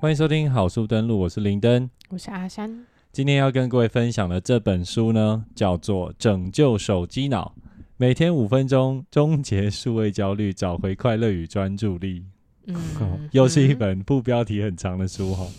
欢迎收听好书登录，我是林登。我是阿山。今天要跟各位分享的这本书呢，叫做《拯救手机脑》，每天五分钟，终结数位焦虑，找回快乐与专注力。嗯，又是一嗯本副标题很长的书哦。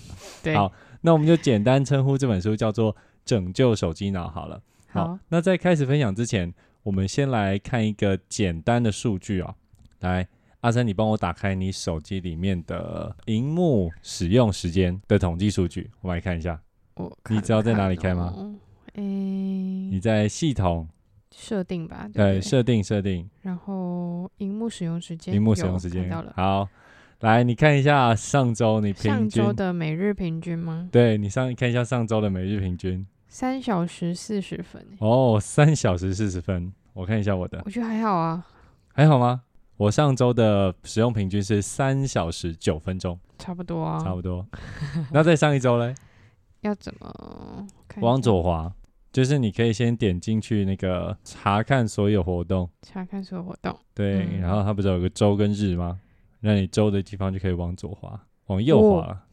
对，好那我们就简单称呼这本书叫做《拯救手机脑》好了。好，那在开始分享之前，我们先来看一个简单的数据啊。来，阿三，你帮我打开你手机里面的荧幕使用时间的统计数据，我们来看一下。我你知道在哪里开吗吗？诶、你在系统设定吧，对？设定设定然后荧幕使用时间，荧幕使用时间到了。好，来你看一下上周你平均上，周的每日平均吗？对你上看一下上周的每日平均三小时四十分、欸，哦，三小时四十分。我看一下我的我觉得还好啊，还好吗？我上周的使用平均是三小时九分钟，差不多啊。差不多。那在上一周嘞，要怎么看往左滑，就是你可以先点进去那个查看所有活动，查看所有活动？对，嗯然后它不是有个周跟日吗？那你周的地方就可以往左滑，往右滑了。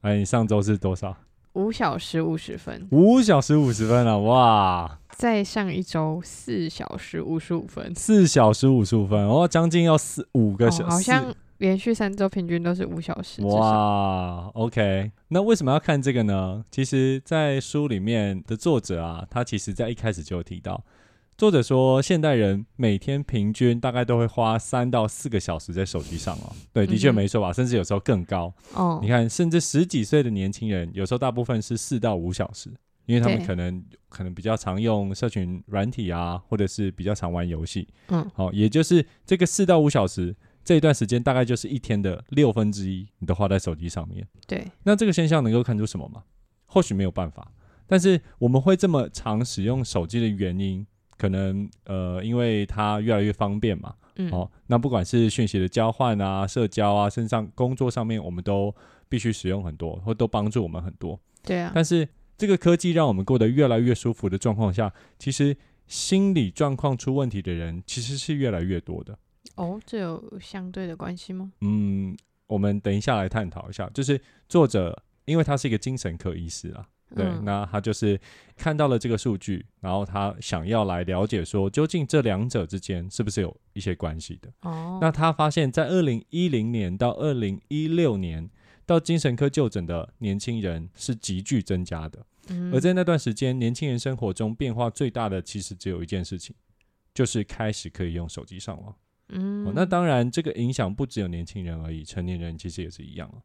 哎，你上周是多少？五小时五十分，五小时五十分了，哇！再上一周四小时五十五分，四小时五十五分，哦，将近要四五个哦小时、好像连续三周平均都是五小时。哇，OK，那为什么要看这个呢？其实，在书里面的作者啊，他其实在一开始就有提到，作者说现代人每天平均大概都会花三到四个小时在手机上哦。对，的确没错吧？甚至有时候更高。哦你，看，甚至十几岁的年轻人，有时候大部分是四到五小时，因为他们可能可能比较常用社群软体啊，或者是比较常玩游戏。嗯，好、也就是这个四到五小时这一段时间，大概就是一天的六分之一，你都花在手机上面。对，那这个现象能够看出什么吗？或许没有办法，但是我们会这么常使用手机的原因，可能呃，因为它越来越方便嘛。嗯，哦，那不管是讯息的交换啊、社交啊，身上工作上面，我们都必须使用很多，或都帮助我们很多。对啊，但是这个科技让我们过得越来越舒服的状况下，其实心理状况出问题的人其实是越来越多的。哦，这有相对的关系吗？嗯，我们等一下来探讨一下，就是作者，因为他是一个精神科医师啊，对，嗯那他就是看到了这个数据，然后他想要来了解说，究竟这两者之间是不是有一些关系的。哦，那他发现，在二零一零年到二零一六年，到精神科就诊的年轻人是急剧增加的。嗯而在那段时间，年轻人生活中变化最大的，其实只有一件事情，就是开始可以用手机上网。嗯哦，那当然，这个影响不只有年轻人而已，成年人其实也是一样啊。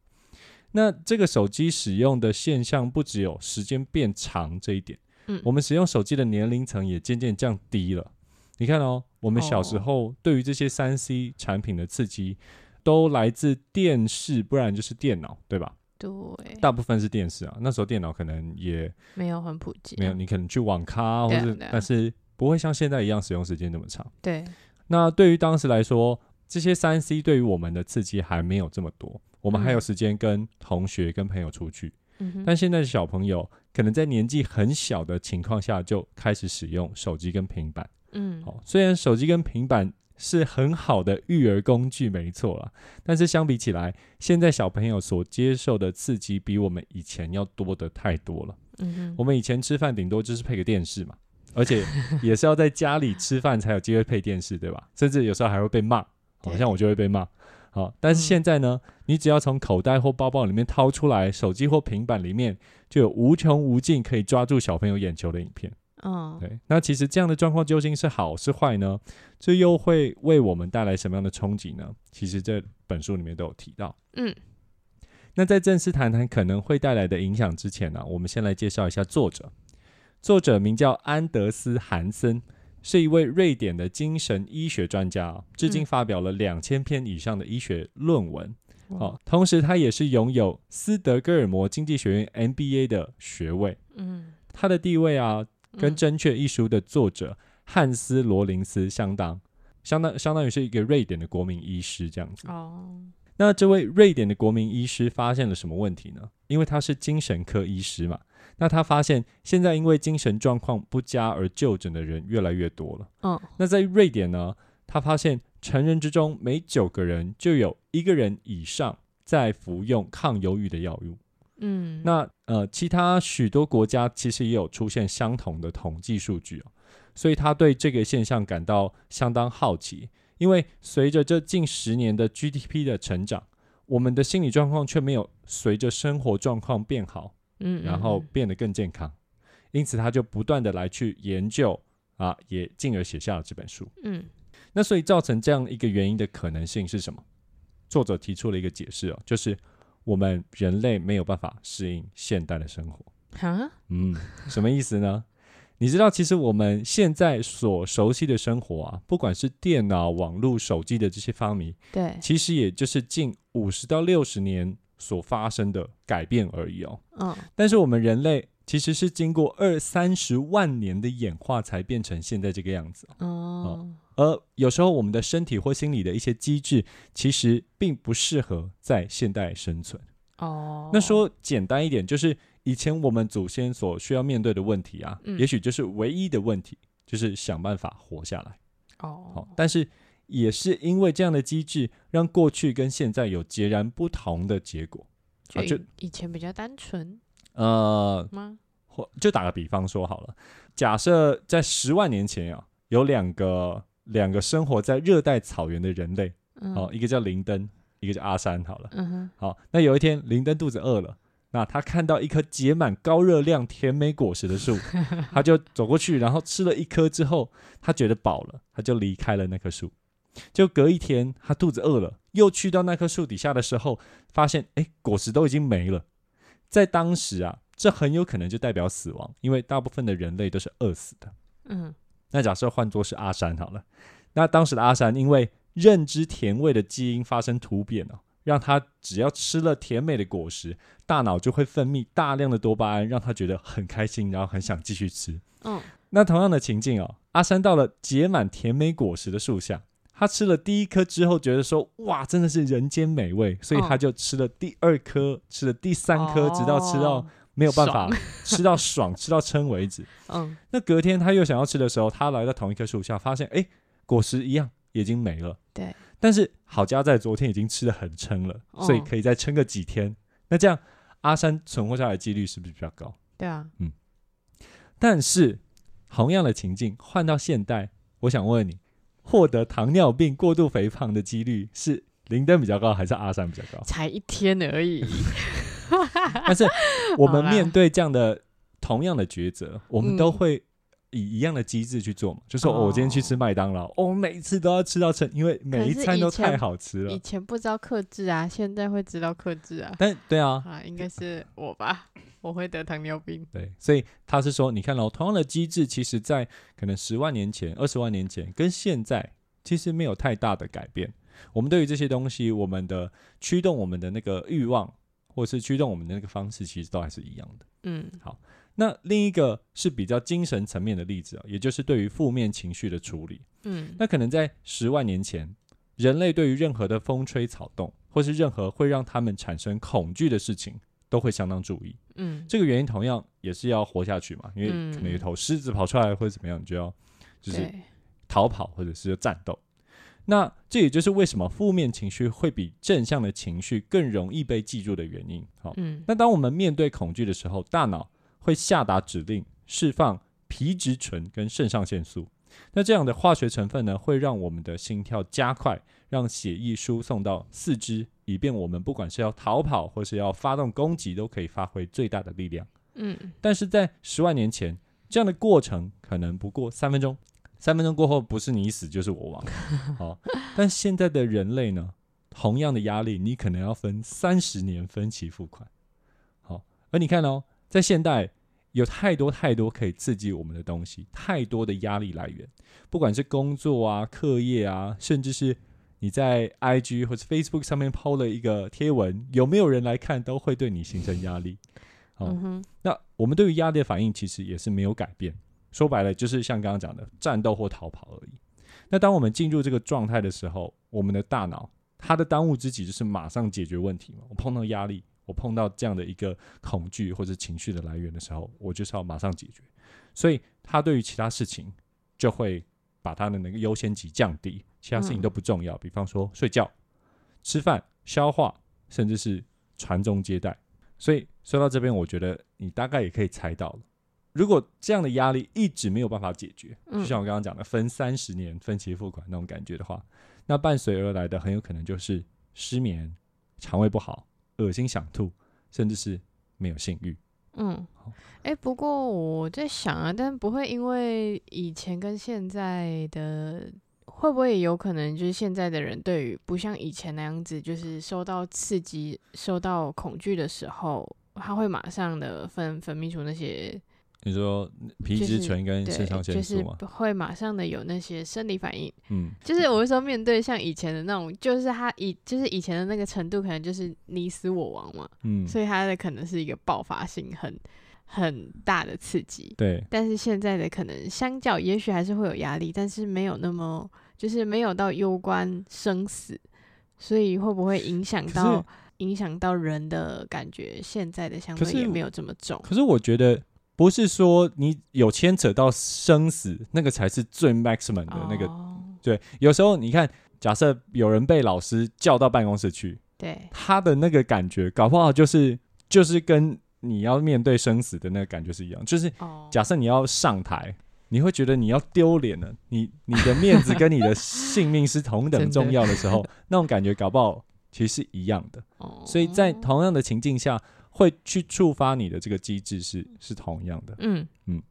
那这个手机使用的现象，不只有时间变长这一点，嗯我们使用手机的年龄层也渐渐降低了。你看哦，我们小时哦候对于这些三 C 产品的刺激，都来自电视，不然就是电脑，对吧？对，大部分是电视啊，那时候电脑可能也没有很普及啊，没有，你可能去网咖，或是、对啊啊但是不会像现在一样使用时间那么长。对，那对于当时来说，这些三 C 对于我们的刺激还没有这么多，我们还有嗯时间跟同学、跟朋友出去。嗯，但现在的小朋友可能在年纪很小的情况下就开始使用手机跟平板。嗯，好、虽然手机跟平板是很好的育儿工具，没错啦，但是相比起来，现在小朋友所接受的刺激比我们以前要多的太多了。我们以前吃饭顶多就是配个电视嘛，而且也是要在家里吃饭才有机会配电视，对吧？甚至有时候还会被骂，好对像我就会被骂。好，但是嗯现在呢，你只要从口袋或包包里面掏出来，手机或平板里面就有无穷无尽可以抓住小朋友眼球的影片。嗯，对，那其实这样的状况究竟是好是坏呢？这又会为我们带来什么样的冲击呢？其实这本书里面都有提到。嗯，那在正式谈谈可能会带来的影响之前呢、我们先来介绍一下作者。作者名叫安德斯·韩森，是一位瑞典的精神医学专家啊，至今嗯发表了两千篇以上的医学论文。哇哦，同时他也是拥有斯德哥尔摩经济学院 MBA 的学位。嗯，他的地位啊，跟《嗯正确》一书的作者汉斯·罗林斯相当，相当相当于是一个瑞典的国民医师这样子。哦，那这位瑞典的国民医师发现了什么问题呢？因为他是精神科医师嘛，那他发现现在因为精神状况不佳而就诊的人越来越多了。嗯，那在瑞典呢，他发现成人之中每九个人就有一个人以上在服用抗忧郁的药物。嗯，那呃，其他许多国家其实也有出现相同的统计数据哦，所以他对这个现象感到相当好奇。因为随着这近十年的 GDP 的成长，我们的心理状况却没有随着生活状况变好，嗯，然后变得更健康。因此，他就不断的来去研究啊，也进而写下了这本书。嗯那所以造成这样一个原因的可能性是什么？作者提出了一个解释哦，就是我们人类没有办法适应现代的生活。哈，嗯，什么意思呢？你知道，其实我们现在所熟悉的生活啊，不管是电脑、网络、手机的这些发明，对，其实也就是近五十到六十年所发生的改变而已哦。嗯但是我们人类其实是经过二三十万年的演化才变成现在这个样子哦。哦，而有时候我们的身体或心理的一些机制，其实并不适合在现代生存。哦，那说简单一点，就是以前我们祖先所需要面对的问题啊，嗯也许就是唯一的问题，就是想办法活下来。哦好，，但是也是因为这样的机制，让过去跟现在有截然不同的结果。啊就以前比较单纯呃，吗？或就打个比方说好了，假设在十万年前啊，有两个两个生活在热带草原的人类，嗯，哦，一个叫林登，一个叫阿山，好了。嗯，好，那有一天林登肚子饿了，那他看到一棵结满高热量甜美果实的树，他就走过去，然后吃了一颗之后，他觉得饱了，他就离开了那棵树。就隔一天，他肚子饿了，又去到那棵树底下的时候，发现哎，果实都已经没了。在当时啊，这很有可能就代表死亡，因为大部分的人类都是饿死的。嗯那假设换作是阿山好了，那当时的阿山因为认知甜味的基因发生突变哦，让他只要吃了甜美的果实，大脑就会分泌大量的多巴胺，让他觉得很开心，然后很想继续吃。嗯。那同样的情境哦，阿山到了结满甜美果实的树下，他吃了第一颗之后，觉得说哇，真的是人间美味，所以嗯。他就吃了第二颗，吃了第三颗，直到吃到哦没有办法吃到爽，吃到撑为止。嗯那隔天他又想要吃的时候，他来到同一棵树下，发现哎，果实一样已经没了。对，但是好家在昨天已经吃的很撑了，哦所以可以再撑个几天。那这样阿山存活下来的几率是不是比较高？对啊，嗯但是同样的情境换到现代，我想问你，获得糖尿病、过度肥胖的几率是林登比较高，还是阿山比较高？才一天而已。但是 我们面对这样的同样的抉择，我们嗯都会以一样的机制去做嘛，就说、哦、我今天去吃麦当劳，哦，每次都要吃到撑，因为每一餐都太好吃了以。前不知道克制啊，现在会知道克制啊。但对啊，啊，应该是我吧，我会得糖尿病。对，所以他是说，你看哦，同样的机制，其实在可能十万年前、二十万年前跟现在其实没有太大的改变。我们对于这些东西，我们的驱动我们的那个欲望，或是驱动我们的那个方式，其实都还是一样的。嗯好那另一个是比较精神层面的例子啊，也就是对于负面情绪的处理。嗯那可能在十万年前，人类对于任何的风吹草动，或是任何会让他们产生恐惧的事情，都会相当注意。嗯这个原因同样也是要活下去嘛，因为嗯可能有一头狮子跑出来或者怎么样，你就要就是，逃跑或者是战斗。那这也就是为什么负面情绪会比正向的情绪更容易被记住的原因。好，嗯那当我们面对恐惧的时候，大脑会下达指令，释放皮质醇跟肾上腺素。那这样的化学成分呢，会让我们的心跳加快，让血液输送到四肢，以便我们不管是要逃跑或是要发动攻击，都可以发挥最大的力量。嗯但是在十万年前，这样的过程可能不过三分钟，三分钟过后不是你死就是我亡。好，但现在的人类呢，同样的压力，你可能要分三十年分期付款。好，而你看哦，在现代有太多太多可以刺激我们的东西，太多的压力来源，不管是工作啊、课业啊，甚至是你在 IG 或者 Facebook 上面抛了一个贴文，有没有人来看，都会对你形成压力。好，嗯，那我们对于压力的反应其实也是没有改变。说白了，就是像刚刚讲的战斗或逃跑而已。那当我们进入这个状态的时候，我们的大脑它的当务之急就是马上解决问题嘛。我碰到压力，我碰到这样的一个恐惧或者情绪的来源的时候，我就是要马上解决。所以他对于其他事情就会把他的那个优先级降低，其他事情嗯都不重要。比方说睡觉、吃饭、消化，甚至是传宗接代。所以说到这边，我觉得你大概也可以猜到了。如果这样的压力一直没有办法解决，嗯。就像我刚刚讲的分三十年分期付款那种感觉的话，那伴随而来的很有可能就是失眠、肠胃不好、恶心想吐，甚至是没有性欲。嗯。好，哎、不过我在想啊，但不会因为以前跟现在的，会不会有可能就是现在的人对于不像以前那样子，就是受到刺激、受到恐惧的时候，他会马上的分分泌出那些你说皮质醇跟对肾上，就是腺素吗？会马上的有那些生理反应。嗯，就是我会说，面对像以前的那种，就是他以就是以前的那个程度，可能就是你死我亡嘛，嗯，所以他的可能是一个爆发性很很大的刺激。对，但是现在的可能相较，也许还是会有压力，但是没有那么就是没有到攸关生死，所以会不会影响到影响到人的感觉？现在的相对也没有这么重。可是我觉得不是说你有牵扯到生死，那个才是最 maximum 的那个。哦对，有时候你看，假设有人被老师叫到办公室去，对，他的那个感觉，搞不好就是就是跟你要面对生死的那个感觉是一样。就是哦，假设你要上台，你会觉得你要丢脸了，你你的面子跟你的性命是同等重要的时候，那种感觉搞不好其实是一样的。哦所以在同样的情境下，会去触发你的这个机制是是同样的。嗯。嗯。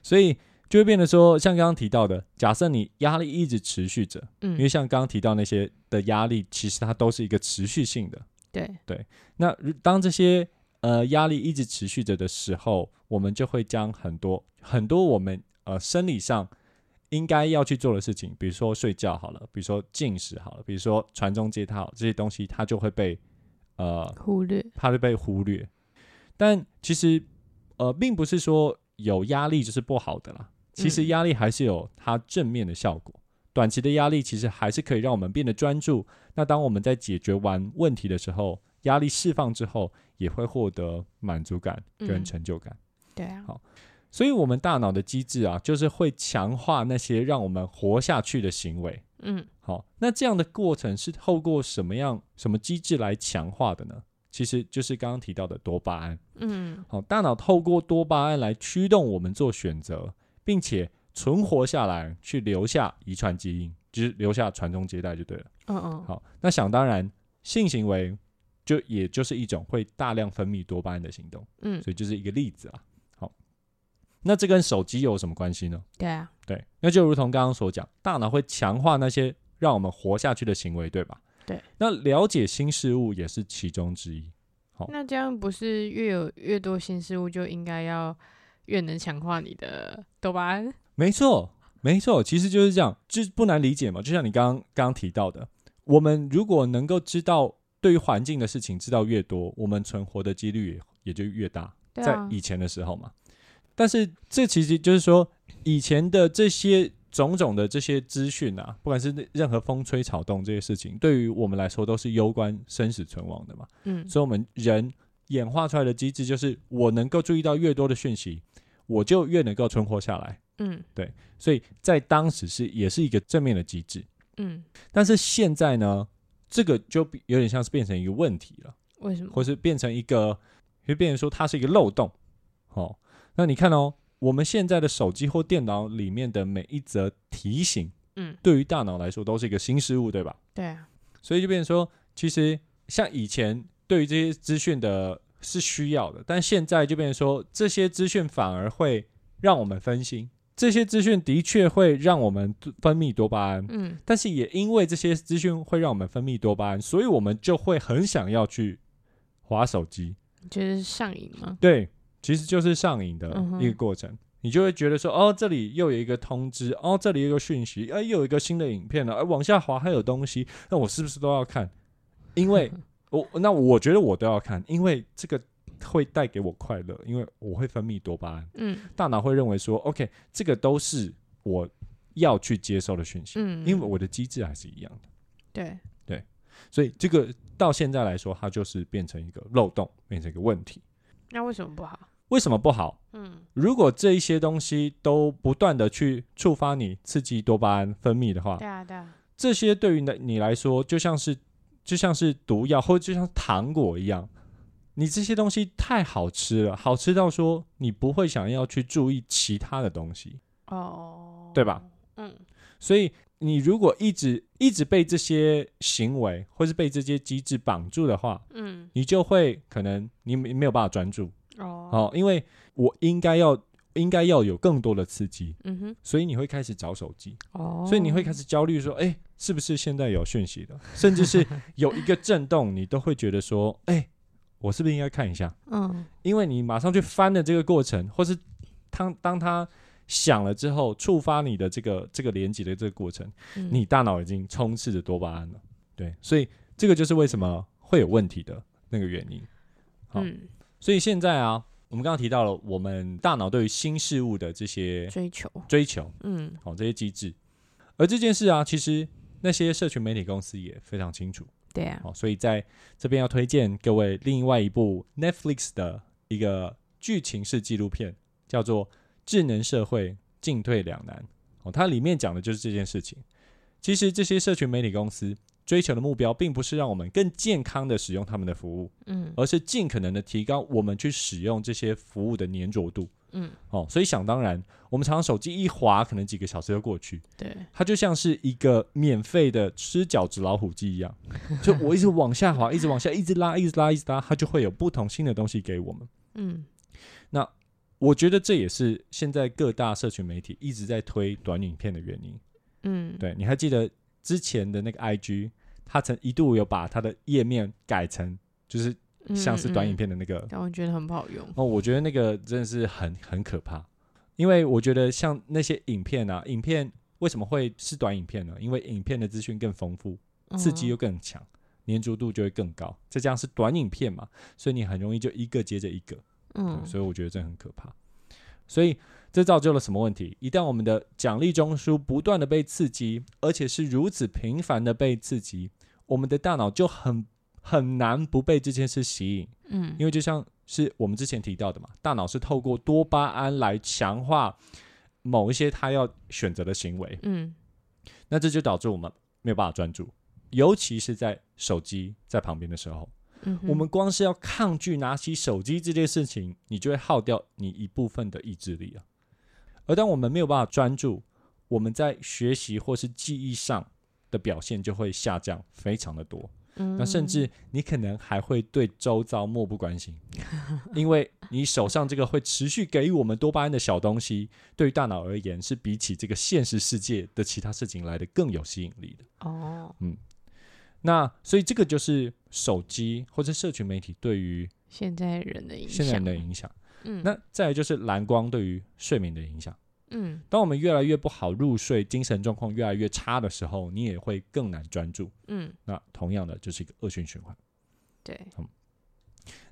所以就会变得说，像刚刚提到的，假设你压力一直持续着，嗯。因为嗯，像刚刚提到那些的压力，其实它都是一个持续性的。对。对，那当这些呃压力一直持续着的时候，我们就会将很多很多我们呃生理上应该要去做的事情，比如说睡觉好了，比如说进食好了，比如说传宗接代好这些东西，它就会被呃忽略，怕会被忽略。但其实呃，并不是说有压力就是不好的啦。其实嗯压力还是有它正面的效果。短期的压力其实还是可以让我们变得专注。那当我们在解决完问题的时候，压力释放之后，也会获得满足感跟嗯成就感。对啊，好所以，我们大脑的机制啊，就是会强化那些让我们活下去的行为。嗯好，那这样的过程是透过什么样、什么机制来强化的呢？其实就是刚刚提到的多巴胺。嗯好，大脑透过多巴胺来驱动我们做选择，并且存活下来，去留下遗传基因，就是留下传宗接代就对了。嗯嗯，好，那想当然，性行为就也就是一种会大量分泌多巴胺的行动，嗯，所以就是一个例子啦。好，那这跟手机有什么关系呢？对啊，对，那就如同刚刚所讲，大脑会强化那些让我们活下去的行为，对吧？对。那了解新事物也是其中之一。好那这样不是越有越多新事物，就应该要越能强化你的多巴胺？没错，没错，其实就是这样，就不难理解嘛。就像你刚刚刚刚提到的，我们如果能够知道对于环境的事情知道越多，我们存活的几率也也就越大。在以前的时候嘛，但是这其实就是说，以前的这些种种的这些资讯啊，不管是任何风吹草动这些事情，对于我们来说都是攸关生死存亡的嘛。嗯所以，我们人演化出来的机制就是，我能够注意到越多的讯息，我就越能够存活下来。嗯对所以在当时是也是一个正面的机制，嗯，但是现在呢，这个就有点像是变成一个问题了，为什么？或是变成一个，会变成说它是一个漏洞。哦，那你看哦，我们现在的手机或电脑里面的每一则提醒，嗯，对于大脑来说都是一个新事物，对吧？对啊，所以就变成说，其实像以前对于这些资讯的是需要的，但现在就变成说，这些资讯反而会让我们分心。这些资讯的确会让我们分泌多巴胺，嗯但是也因为这些资讯会让我们分泌多巴胺，所以我们就会很想要去划手机。就是上瘾吗？对，其实就是上瘾的一个过程。你就会觉得说，哦，这里又有一个通知，哦，这里有一个讯息，哎，又有一个新的影片了，哎，往下滑还有东西，那我是不是都要看？因为 我那我觉得我都要看，因为这个会带给我快乐，因为我会分泌多巴胺，嗯大脑会认为说，OK，这个都是我要去接受的讯息，嗯，因为我的机制还是一样的。对对，所以这个到现在来说，它就是变成一个漏洞，变成一个问题。那为什么不好？为什么不好？嗯如果这一些东西都不断的去触发你刺激多巴胺分泌的话对，啊对啊，这些对于你你来说就像是就像是毒药，或者就像糖果一样，你这些东西太好吃了，好吃到说你不会想要去注意其他的东西，哦，对吧？嗯所以你如果一直一直被这些行为或是被这些机制绑住的话，嗯。你就会可能你没没有办法专注。哦。哦，因为我应该要应该要有更多的刺激，嗯哼。所以你会开始找手机，哦，所以你会开始焦虑说，哎、是不是现在有讯息的？甚至是有一个震动，你都会觉得说，哎、我是不是应该看一下？嗯。因为你马上去翻的这个过程，或是当当它响了之后，触发你的这个这个连接的这个过程，嗯你大脑已经充斥着多巴胺了。对，所以这个就是为什么会有问题的那个原因。好嗯所以现在啊，我们刚刚提到了我们大脑对于新事物的这些追求追求，嗯哦，这些机制，而这件事啊，其实那些社群媒体公司也非常清楚。对啊好、所以在这边要推荐各位另外一部 Netflix 的一个剧情式纪录片，叫做《智能社会进退两难》。哦，它里面讲的就是这件事情。其实这些社群媒体公司追求的目标，并不是让我们更健康的使用他们的服务，嗯而是尽可能的提高我们去使用这些服务的粘着度。嗯哦，所以想当然，我们常常手机一滑，可能几个小时就过去。对它就像是一个免费的吃饺子老虎机一样，就我一直往下滑，一直往下，一直拉，一直拉，一直拉，它就会有不同新的东西给我们。嗯我觉得这也是现在各大社群媒体一直在推短影片的原因。嗯对，你还记得之前的那个 IG，他曾一度有把它的页面改成就是像是短影，片的那个嗯嗯但我觉得很不好用。哦，我觉得那个真的是很很可怕，因为我觉得像那些影片啊，影片为什么会是短影片呢？因为影片的资讯更丰富，刺激又更强，粘着度就会更高。再加上是短影片嘛，所以你很容易就一个接着一个，嗯所以我觉得这很可怕。所以这造就了什么问题？一旦我们的奖励中枢不断的被刺激，而且是如此频繁的被刺激，我们的大脑就很很难不被这件事吸引。嗯因为就像是我们之前提到的嘛，大脑是透过多巴胺来强化某一些他要选择的行为，嗯那这就导致我们没有办法专注，尤其是在手机在旁边的时候，嗯，我们光是要抗拒拿起手机这件事情，你就会耗掉你一部分的意志力啊。而当我们没有办法专注，我们在学习或是记忆上的表现就会下降非常的多。那甚至你可能还会对周遭漠不关心，因为你手上这个会持续给予我们多巴胺的小东西，对于大脑而言是比起这个现实世界的其他事情来的更有吸引力的。哦，那所以这个就是手机或者社群媒体对于现在人的影响，现在人的影响。嗯那再来就是蓝光对于睡眠的影响。嗯当我们越来越不好入睡，精神状况越来越差的时候，你也会更难专注。嗯那同样的就是一个恶性循环。对，嗯，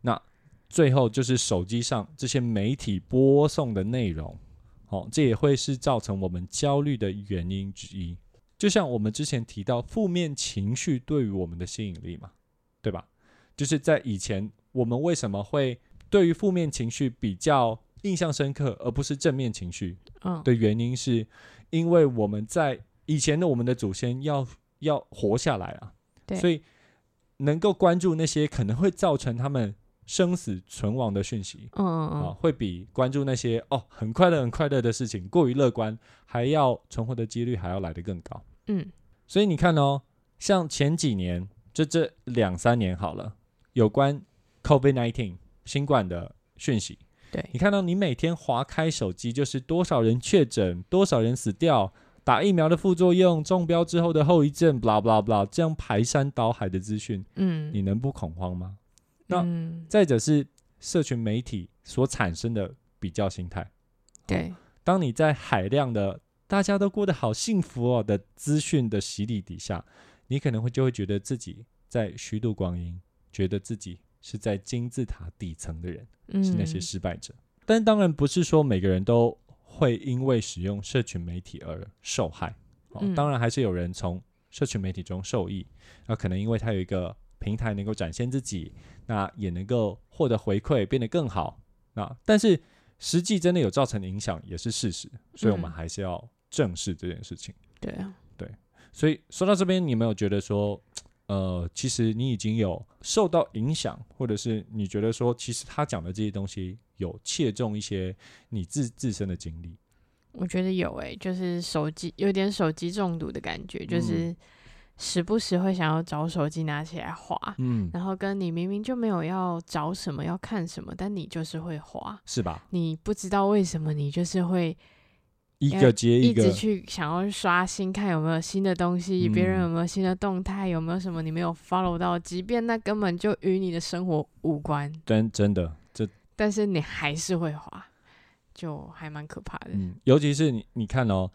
那最后就是手机上这些媒体播送的内容，哦，这也会是造成我们焦虑的原因之一。就像我们之前提到，负面情绪对于我们的吸引力嘛，对吧？就是在以前，我们为什么会对于负面情绪比较印象深刻，而不是正面情绪嗯的原因，是因为我们在以前的我们的祖先要要活下来啊，对所以能够关注那些可能会造成他们生死存亡的讯息嗯嗯啊，嗯会比关注那些哦很快乐很快乐的事情过于乐观，还要存活的几率还要来得更高。嗯。所以你看哦，像前几年就这两三年好了，有关 COVID-19 新冠的讯息，对。你看到你每天划开手机，就是多少人确诊，多少人死掉，打疫苗的副作用，中标之后的后遗症，blah blah blah，这样排山倒海的资讯，嗯，你能不恐慌吗？那嗯再者是社群媒体所产生的比较心态，对，当你在海量的大家都过得好幸福哦的资讯的洗礼底下，你可能会就会觉得自己在虚度光阴，觉得自己是在金字塔底层的人。是那些嗯失败者。但当然不是说每个人都会因为使用社群媒体而受害。哦，嗯当然还是有人从社群媒体中受益。那可能因为他有一个平台能够展现自己，那也能够获得回馈，变得更好。那但是实际真的有造成影响也是事实，所以我们嗯还是要正视这件事情。对啊，对所以说到这边，你有没有觉得说，呃，其实你已经有受到影响，或者是你觉得说，其实他讲的这些东西有切中一些你自自身的经历？我觉得有诶、就是手机有点手机中毒的感觉，就是时不时会想要找手机拿起来划，嗯，然后跟你明明就没有要找什么要看什么，但你就是会划，是吧？你不知道为什么你就是会一个接一个一直去想要刷新，看有没有新的东西，别、人嗯有没有新的动态，有没有什么你没有 follow 到，即便那根本就与你的生活无关，真真的，这但是你还是会滑，就还蛮可怕的。嗯，尤其是你你看哦，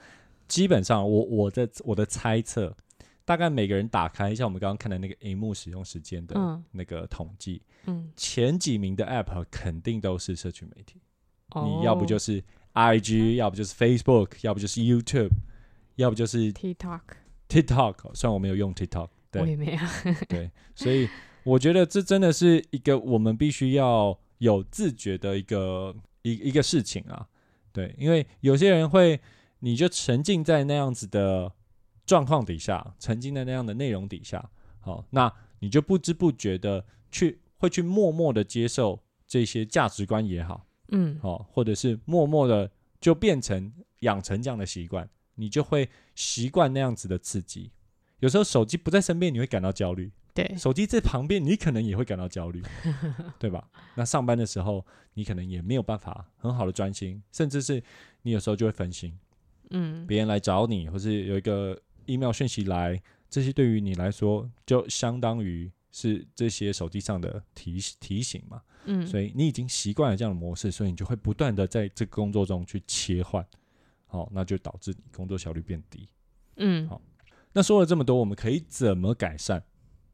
基本上我我的我的猜测，大概每个人打开像我们刚刚看的那个荧幕使用时间的嗯那个统计，嗯，前几名的 App 肯定都是社群媒体，哦你要不就是 IG，要不就是 Facebook，要不就是 YouTube，要不就是 TikTok，TikTok。虽然我没有用 TikTok，对我也没有。对，所以我觉得这真的是一个我们必须要有自觉的一个一一个事情啊。对，因为有些人会，你就沉浸在那样子的状况底下，沉浸在那样的内容底下，好，那你就不知不觉的去会去默默的接受这些价值观也好，嗯，哦，或者是默默的就变成养成这样的习惯，你就会习惯那样子的刺激。有时候手机不在身边，你会感到焦虑；对，手机在旁边，你可能也会感到焦虑，对吧？那上班的时候，你可能也没有办法很好的专心，甚至是你有时候就会分心，嗯，别人来找你，或是有一个 email 讯息来，这些对于你来说就相当于是这些手机上的提提醒嘛。嗯，所以你已经习惯了这样的模式，所以你就会不断的在这个工作中去切换，好、那就导致你工作效率变低。嗯好那说了这么多，我们可以怎么改善？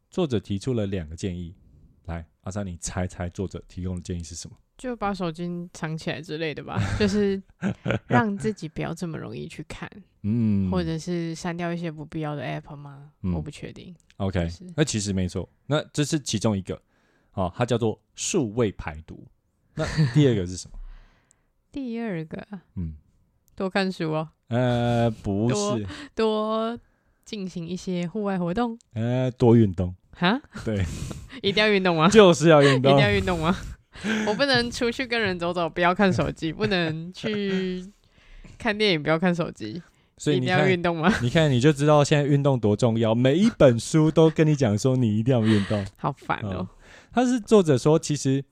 作者提出了两个建议，来，阿三，你猜猜作者提供的建议是什么？就把手机藏起来之类的吧，就是让自己不要这么容易去看，嗯，或者是删掉一些不必要的 app 吗？嗯我不确定。OK，那其实没错，那这是其中一个，好、它叫做数位排毒。那第二个是什么？第二个，嗯，多看书哦，呃，不是，多进行一些户外活动。呃，多运动，哈，对，一定要运动吗？就是要运动一定。要运动吗？我不能出去跟人走走，不要看手机；不能去看电影，不要看手机。一定要所以你看，运动吗？你看，你就知道现在运动多重要。每一本书都跟你讲说，你一定要运动。好烦哦、他是作者说，其实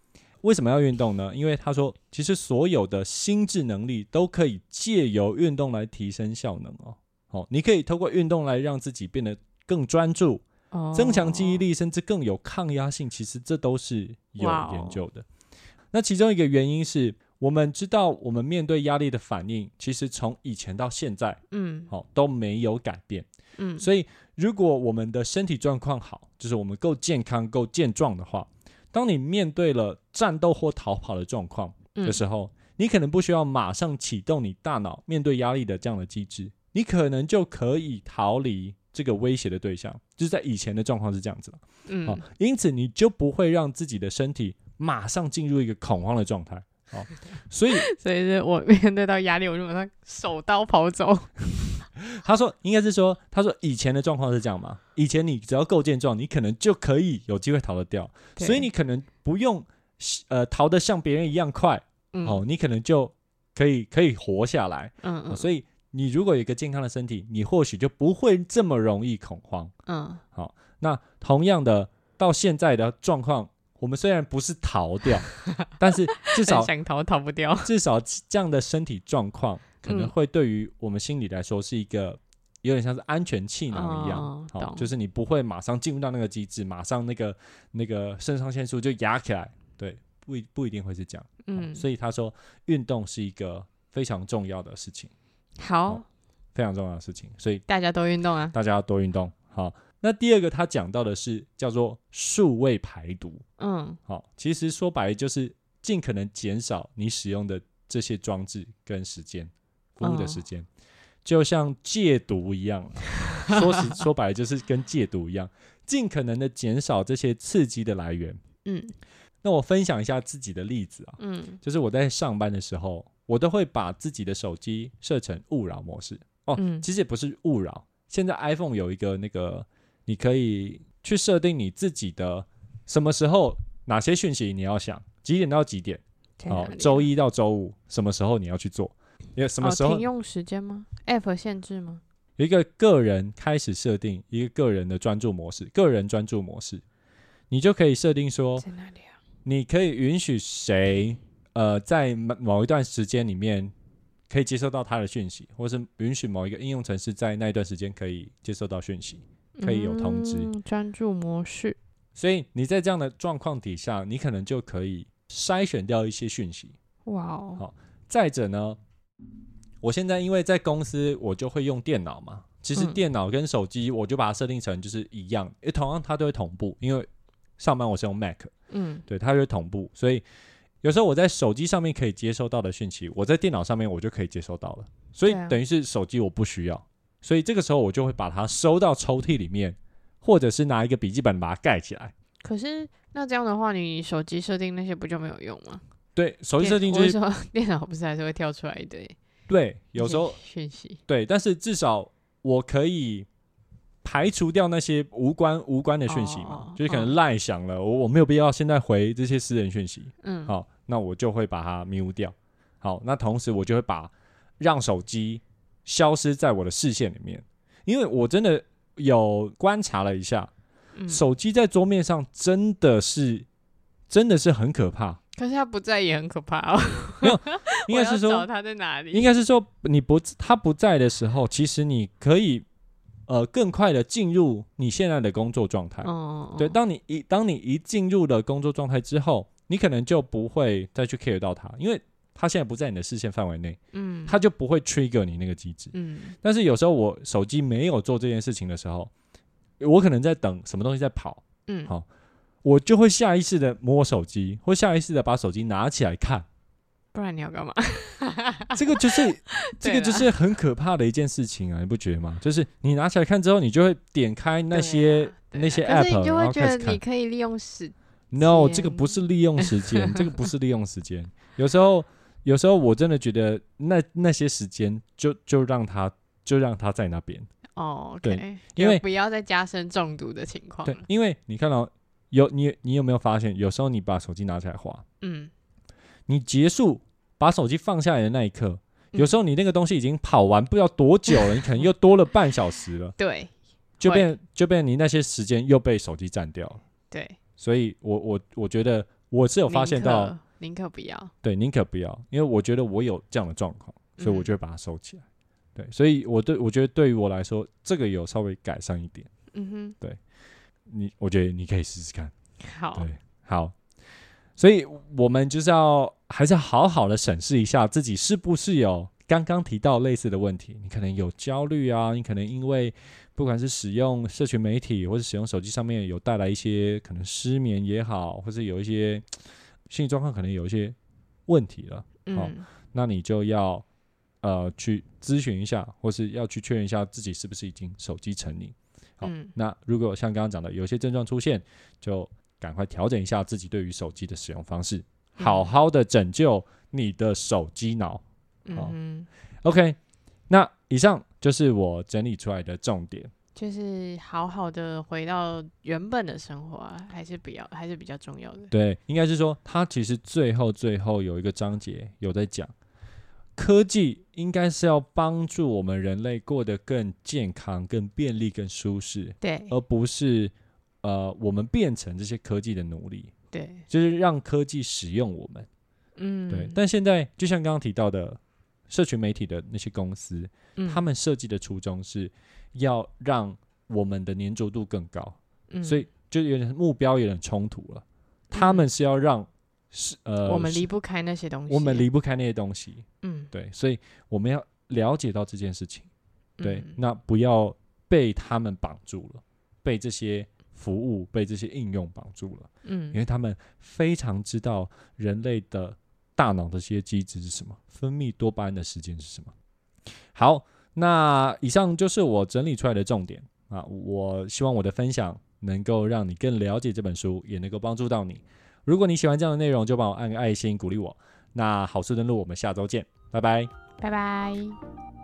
为什么要运动呢？因为他说，其实所有的心智能力都可以借由运动来提升效能哦。好、你可以透过运动来让自己变得更专注，哦，增强记忆力，甚至更有抗压性。其实这都是有研究的。那其中一个原因是我们知道，我们面对压力的反应，其实从以前到现在，嗯好、都没有改变。嗯，所以，如果我们的身体状况好，就是我们够健康、够健壮的话，当你面对了战斗或逃跑的状况的时候，你可能不需要马上启动你大脑面对压力的这样的机制，你可能就可以逃离这个威胁的对象。就是在以前的状况是这样子的，嗯，好、因此你就不会让自己的身体马上进入一个恐慌的状态。好、所以 所以是我面对到压力，我就马上手刀跑走。他说，应该是说，他说以前的状况是这样嘛？以前你只要够健壮，你可能就可以有机会逃得掉，所以你可能不用呃逃得像别人一样快、嗯。哦，你可能就可以可以活下来、嗯嗯，哦所以你如果有一个健康的身体，你或许就不会这么容易恐慌。嗯。好那同样的，到现在的状况，我们虽然不是逃掉，但是至少想逃逃不掉。至少这样的身体状况，可能嗯会对于我们心理来说是一个有点像是安全气囊一样，好、就是你不会马上进入到那个机制，马上那个那个肾上腺素就压起来，对，不一不一定会是这样。嗯，所以他说运动是一个非常重要的事情，好，非常重要的事情，所以大家多运动啊。大家要多运动。好，那第二个他讲到的是叫做数位排毒。嗯好，其实说白了就是尽可能减少你使用的这些装置跟时间，服务的哦时间，就像戒毒一样。说实说白了就是跟戒毒一样，尽可能的减少这些刺激的来源。嗯那我分享一下自己的例子啊，嗯就是我在上班的时候，我都会把自己的手机设成勿扰模式。哦，嗯其实也不是勿扰，现在 iPhone 有一个那个你可以去设定你自己的什么时候哪些讯息你要想几点到几点哦周一到周五什么时候你要去做，因为什么时候哦停用时间吗？App 限制吗？有一个个人开始设定一个个人的专注模式，个人专注模式，你就可以设定说，在哪里啊？你可以允许谁，呃，在某某一段时间里面可以接收到他的讯息，或是允许某一个应用程式在那一段时间可以接收到讯息。可以有通知嗯专注模式。所以你在这样的状况底下，你可能就可以筛选掉一些讯息。哇哦，好再者呢，我现在因为在公司，我就会用电脑嘛。其实嗯电脑跟手机，我就把它设定成就是一样，因为同样它都会同步。因为上班我是用 Mac，嗯，对，它就会同步，所以有时候我在手机上面可以接收到的讯息，我在电脑上面我就可以接收到了。所以等于是手机我不需要，所以这个时候我就会把它收到抽屉里面，或者是拿一个笔记本把它盖起来。可是那这样的话，你手机设定那些不就没有用吗？对，手机设定就是说电脑不是还是会跳出来一堆对，有时候讯息。对，但是至少我可以排除掉那些无关无关的讯息嘛，哦就是可能哦赖响了，我我没有必要现在回这些私人讯息，嗯，好，那我就会把它 mute 掉。好，那同时我就会把让手机消失在我的视线里面，因为我真的有观察了一下，嗯手机在桌面上真的是真的是很可怕，可是他不在也很可怕哦。应该是说我要找他在哪里？应该是说，你不他不在的时候，其实你可以呃更快的进入你现在的工作状态。哦，对，当你一当你一进入了工作状态之后，你可能就不会再去 care 到他，因为他现在不在你的视线范围内，嗯，他就不会 trigger 你那个机制。嗯但是有时候我手机没有做这件事情的时候，我可能在等什么东西在跑，嗯，好我就会下意识的摸手机，或下意识的把手机拿起来看。不然你要干嘛？这个就是 这个就是很可怕的一件事情啊，你不觉得吗？就是你拿起来看之后，你就会点开那些、那些 app，你就会觉得你。可以利用时 No，这个不是利用时间，这个不是利用时间。有时候，有时候我真的觉得那那些时间就就让他就让他在那边。哦对，OK，因为不要再加深中毒的情况了，。对因为你看到、有你你有没有发现，有时候你把手机拿起来滑，嗯，你结束把手机放下来的那一刻，嗯有时候你那个东西已经跑完不知道多久了，你可能又多了半小时了。对就变就变你那些时间又被手机占掉了。对，所以我我我觉得我是有发现到，可宁可不要，对，宁可不要，因为我觉得我有这样的状况，所以我嗯就会把它收起来。对，所以我对我觉得对于我来说，这个有稍微改善一点。嗯哼，对你我觉得你可以试试看。好，对，好，所以我们就是要还是要好好的审视一下自己是不是有刚刚提到类似的问题。你可能有焦虑啊，你可能因为不管是使用社群媒体或者使用手机上面有带来一些可能失眠也好，或者有一些心理状况可能有一些问题了，好嗯那你就要呃去咨询一下，或是要去确认一下自己是不是已经手机成瘾。好，嗯那如果像刚刚讲的，有一些症状出现，就赶快调整一下自己对于手机的使用方式，嗯好好的拯救你的手机脑。好，OK，那以上就是我整理出来的重点。就是好好的回到原本的生活啊，还是比较还是比较重要的。对，应该是说，他其实最后最后有一个章节有在讲，科技应该是要帮助我们人类过得更健康、更便利、更舒适，对而不是呃我们变成这些科技的奴隶，对，就是让科技使用我们。嗯，对，但现在就像刚刚提到的，社群媒体的那些公司，嗯他们设计的初衷是要让我们的粘着度更高，嗯。所以就有点目标有点冲突了。他们是要让是呃，我们离不开那些东西，我们离不开那些东西，嗯。对，所以我们要了解到这件事情，对，嗯那不要被他们绑住了，被这些服务、被这些应用绑住了。嗯。因为他们非常知道人类的大脑的这些机制是什么，分泌多巴胺的时间是什么。好，那以上就是我整理出来的重点啊。我希望我的分享能够让你更了解这本书，也能够帮助到你。如果你喜欢这样的内容，就帮我按个爱心鼓励我。那好事登录，我们下周见，拜拜。拜拜。